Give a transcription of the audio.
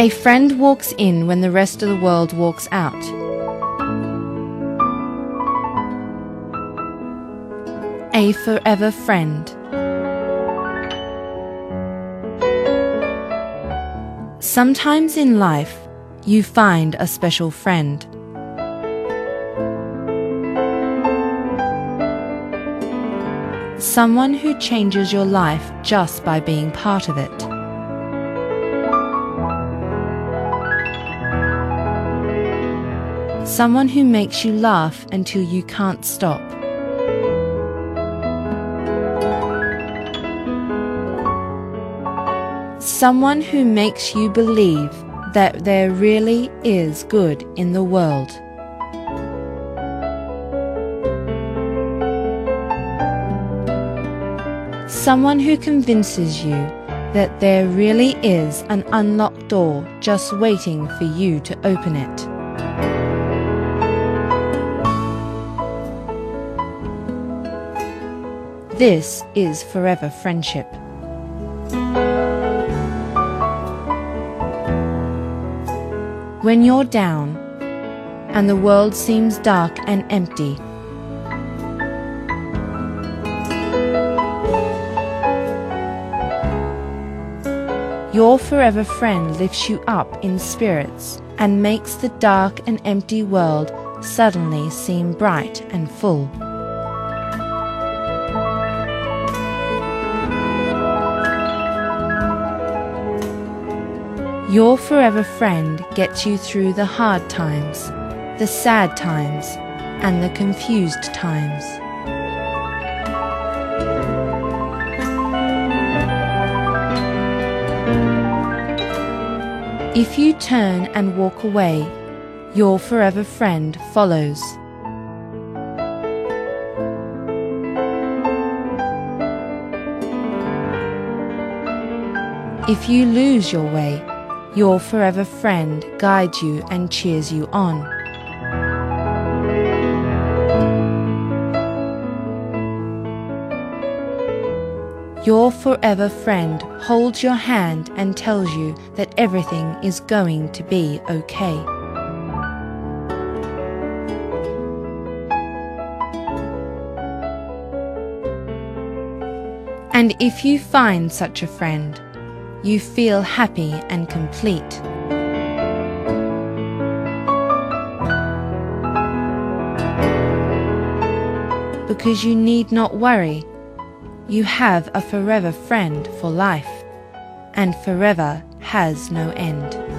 A friend walks in when the rest of the world walks out. A forever friend. Sometimes in life, you find a special friend. Someone who changes your life just by being part of it. Someone who makes you laugh until you can't stop. Someone who makes you believe that there really is good in the world. Someone who convinces you that there really is an unlocked door just waiting for you to open it. This is forever friendship. When you're down and the world seems dark and empty, your forever friend lifts you up in spirits and makes the dark and empty world suddenly seem bright and full. Your forever friend gets you through the hard times, the sad times, and the confused times. If you turn and walk away, your forever friend follows. If you lose your way, your forever friend guides you and cheers you on. Your forever friend holds your hand and tells you that everything is going to be okay. And if you find such a friend, you feel happy and complete. Because you need not worry you have a forever friend for life, and forever has no end.